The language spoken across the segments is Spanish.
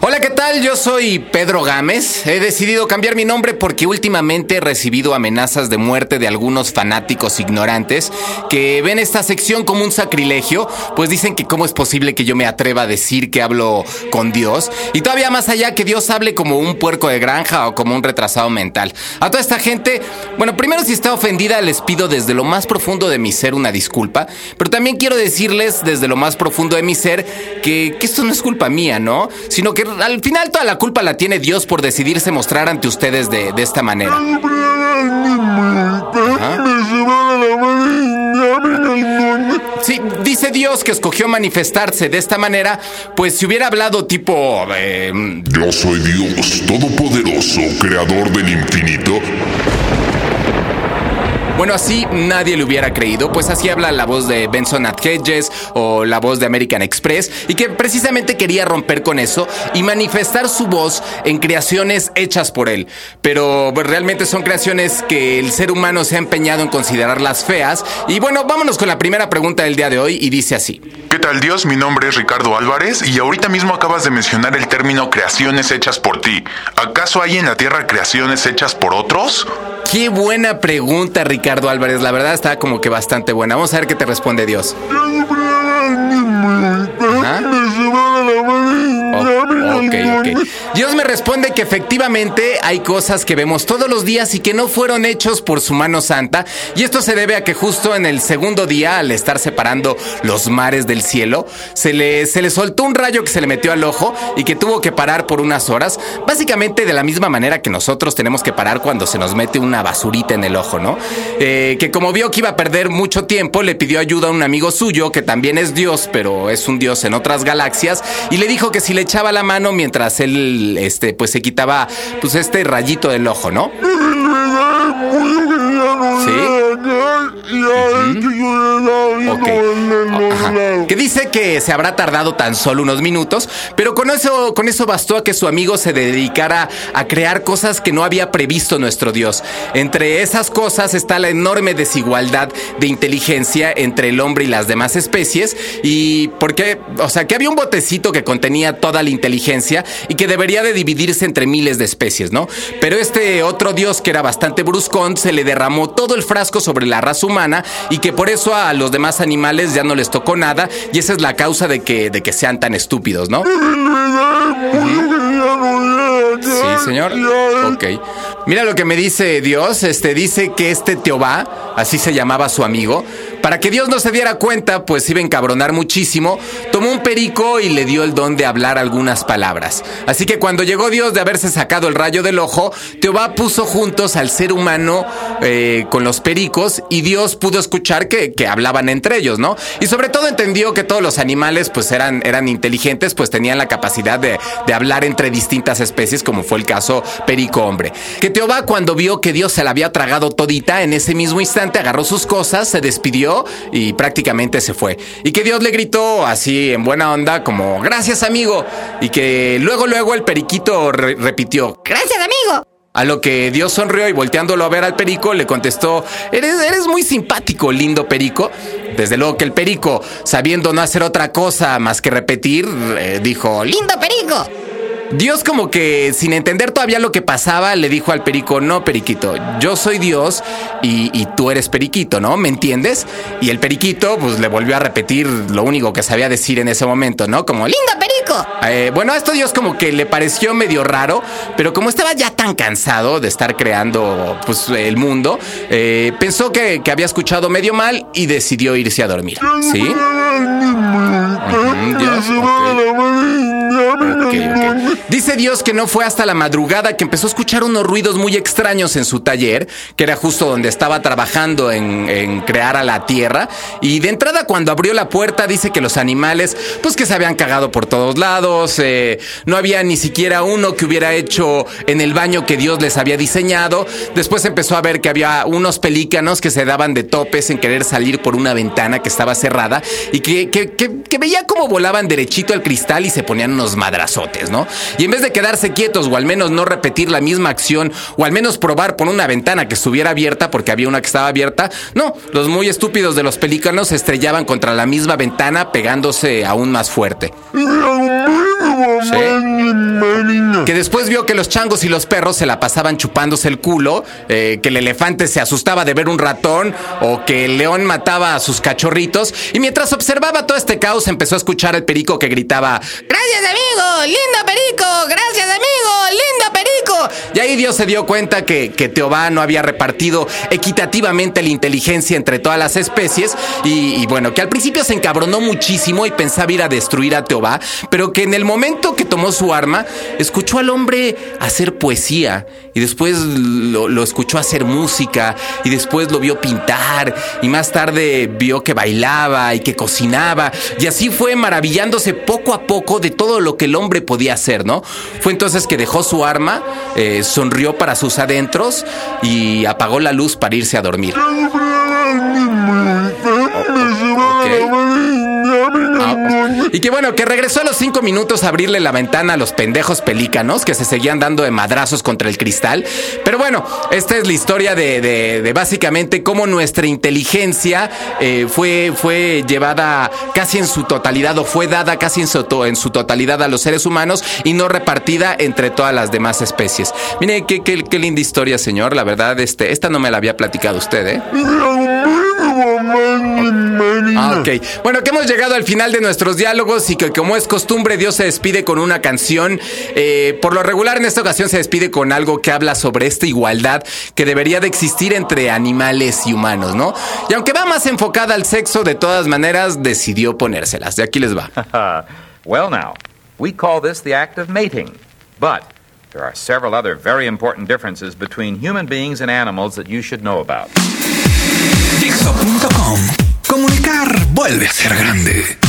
Hola, ¿qué tal? Yo soy Pedro Gámez. He decidido cambiar mi nombre porque últimamente he recibido amenazas de muerte de algunos fanáticos ignorantes que ven esta sección como un sacrilegio, pues dicen que cómo es posible que yo me atreva a decir que hablo con Dios y todavía más allá que Dios hable como un puerco de granja o como un retrasado mental. A toda esta gente, bueno, primero si está ofendida les pido desde lo más profundo de mi ser una disculpa, pero también quiero decirles desde lo más profundo de mi ser que, que esto no es culpa mía, ¿no? Sino que al final toda la culpa la tiene Dios por decidirse mostrar ante ustedes de, de esta manera. Sí, dice Dios que escogió manifestarse de esta manera, pues si hubiera hablado tipo... eh, Yo soy Dios Todopoderoso, Creador del infinito. Bueno, así nadie le hubiera creído, pues así habla la voz de Benson Hedges o la voz de American Express, y que precisamente quería romper con eso y manifestar su voz en creaciones hechas por él. Pero pues, realmente son creaciones que el ser humano se ha empeñado en considerarlas feas. Y bueno, vámonos con la primera pregunta del día de hoy y dice así. ¿Qué tal Dios? Mi nombre es Ricardo Álvarez y ahorita mismo acabas de mencionar el término creaciones hechas por ti. ¿Acaso hay en la Tierra creaciones hechas por otros? Qué buena pregunta, Ricardo Álvarez. La verdad está como que bastante buena. Vamos a ver qué te responde Dios. Ok. Dios me responde que efectivamente hay cosas que vemos todos los días y que no fueron hechos por su mano santa. Y esto se debe a que justo en el segundo día, al estar separando los mares del cielo, se le, se le soltó un rayo que se le metió al ojo y que tuvo que parar por unas horas. Básicamente de la misma manera que nosotros tenemos que parar cuando se nos mete una basurita en el ojo, ¿no? Eh, que como vio que iba a perder mucho tiempo, le pidió ayuda a un amigo suyo que también es Dios, pero es un Dios en otras galaxias, y le dijo que si le echaba la mano mientras él, este, pues se quitaba, pues este rayito del ojo, ¿no? Ok. Ajá. Que dice que se habrá tardado tan solo unos minutos, pero con eso, con eso bastó a que su amigo se dedicara a crear cosas que no había previsto nuestro Dios. Entre esas cosas está la enorme desigualdad de inteligencia entre el hombre y las demás especies. Y porque, o sea, que había un botecito que contenía toda la inteligencia y que debería de dividirse entre miles de especies, ¿no? Pero este otro Dios que era bastante bruscón se le derramó todo el frasco sobre la raza humana y que por eso a los demás animales ya no les tocó nada y esa es la causa de que, de que sean tan estúpidos, ¿no? Sí, señor. Ok. Mira lo que me dice Dios. Este dice que este Teobá, así se llamaba su amigo, para que Dios no se diera cuenta, pues iba a encabronar muchísimo, tomó un perico y le dio el don de hablar algunas palabras. Así que cuando llegó Dios de haberse sacado el rayo del ojo, Teobá puso juntos al ser humano eh, con los pericos y Dios pudo escuchar que, que hablaban entre ellos, ¿no? Y sobre todo entendió que todos los animales pues eran, eran inteligentes, pues tenían la capacidad de, de hablar entre distintas especies, como fue el caso perico hombre. Que Teobá cuando vio que Dios se la había tragado todita, en ese mismo instante agarró sus cosas, se despidió y prácticamente se fue. Y que Dios le gritó así en buena onda como gracias amigo. Y que luego luego el periquito re- repitió Gracias, amigo. a lo que Dios sonrió y volteándolo a ver al perico le contestó, eres, eres muy simpático, lindo perico. Desde luego que el perico, sabiendo no hacer otra cosa más que repetir, eh, dijo, Lindo perico. Dios como que sin entender todavía lo que pasaba le dijo al perico, no periquito, yo soy Dios y, tú eres periquito, ¿no? ¿Me entiendes? Y el periquito pues le volvió a repetir lo único que sabía decir en ese momento, ¿no? Como, Lindo perico. eh, bueno, a esto Dios como que le pareció medio raro, pero como estaba ya tan cansado de estar creando pues el mundo, eh, pensó que, que había escuchado medio mal y decidió irse a dormir. ¿Sí? Ujú, Dios, ok. Dice Dios que no fue hasta la madrugada que empezó a escuchar unos ruidos muy extraños en su taller, que era justo donde estaba trabajando en, crear a la tierra. Y de entrada, cuando abrió la puerta, dice que los animales, pues que se habían cagado por todos lados, eh, no había ni siquiera uno que hubiera hecho en el baño que Dios les había diseñado. Después empezó a ver que había unos pelícanos que se daban de topes en querer salir por una ventana que estaba cerrada y que, veía cómo volaban derechito al cristal y se ponían unos madrazotes, ¿no? Y en vez de quedarse quietos o al menos no repetir la misma acción o al menos probar por una ventana que estuviera abierta porque había una que estaba abierta, no, los muy estúpidos de los pelícanos se estrellaban contra la misma ventana pegándose aún más fuerte. Que después vio que los changos y los perros se la pasaban chupándose el culo, eh, que el elefante se asustaba de ver un ratón o que el león mataba a sus cachorritos. Y mientras observaba todo este caos, empezó a escuchar el perico que gritaba: Gracias, amigo. Lindo perico. Gracias, amigo. Lindo perico. Y ahí Dios se dio cuenta que, que Teobá no había repartido equitativamente la inteligencia entre todas las especies. Y, y bueno, que al principio se encabronó muchísimo y pensaba ir a destruir a Teobá, pero que en el momento que tomó su arma, escuchó al hombre hacer poesía y después lo, escuchó hacer música y después lo vio pintar y más tarde vio que bailaba y que cocinaba y así fue maravillándose poco a poco de todo lo que el hombre podía hacer, ¿no? Fue entonces que dejó su arma, eh, sonrió para sus adentros y apagó la luz para irse a dormir. Y que bueno, que regresó a los cinco minutos a abrirle la ventana a los pendejos pelícanos que se seguían dando de madrazos contra el cristal. Pero bueno, esta es la historia de, básicamente cómo nuestra inteligencia eh, fue, fue llevada casi en su totalidad o fue dada casi en su, totalidad a los seres humanos y no repartida entre todas las demás especies. Mire, qué, qué, qué linda historia, señor. La verdad, este, esta no me la había platicado usted, ¿eh? Ah, ok. Bueno, que hemos llegado al final de nuestros diálogos y que como es costumbre, Dios se despide con una canción. Eh, por lo regular, en esta ocasión se despide con algo que habla sobre esta igualdad que debería de existir entre animales y humanos, ¿no? Y aunque va más enfocada al sexo, de todas maneras decidió ponérselas. De aquí les va. well, now, we call this the act of mating. But there are several other very important differences between human beings and animals that you should know about. Dixo.com. Comunicar vuelve a ser grande.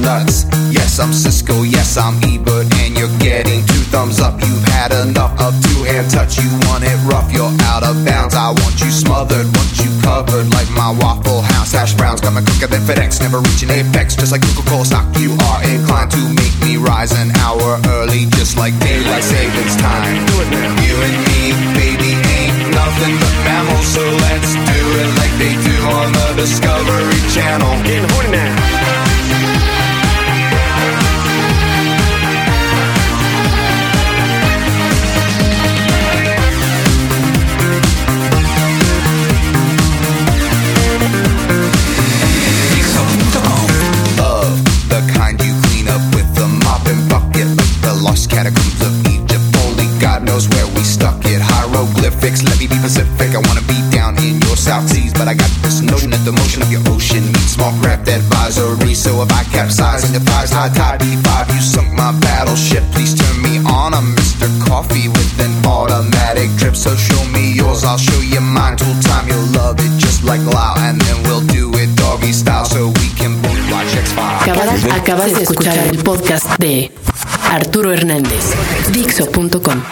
Nuts. Yes, I'm Cisco. Yes, I'm Ebert, and you're getting two thumbs up. You've had enough of two hand touch. You want it rough, you're out of bounds. I want you smothered, want you covered like my Waffle House hash browns. Coming quicker than FedEx, never reaching apex. Just like Coca-Cola stock, you are inclined to make me rise an hour early, just like daylight savings time. You and me, baby, ain't nothing but mammals, so let's do it like they do on the Discovery Channel. Getting horny now. Knows where we stuck it. Hieroglyphics, let me be Pacific. I wanna be down in your South Seas, but I got this notion that the motion of your ocean meets small craft advisory. So if I capsize your thighs, high tide D5, you sunk my battleship. Please turn me on. I'm Mr. Coffee with an automatic drip. So show me yours, I'll show you mine. Tool time, you'll love it just like Lao, and then we'll do it doggy style so we can both watch X Files. Acabas, acabas de escuchar el podcast de Arturo Hernández. Dixo.com.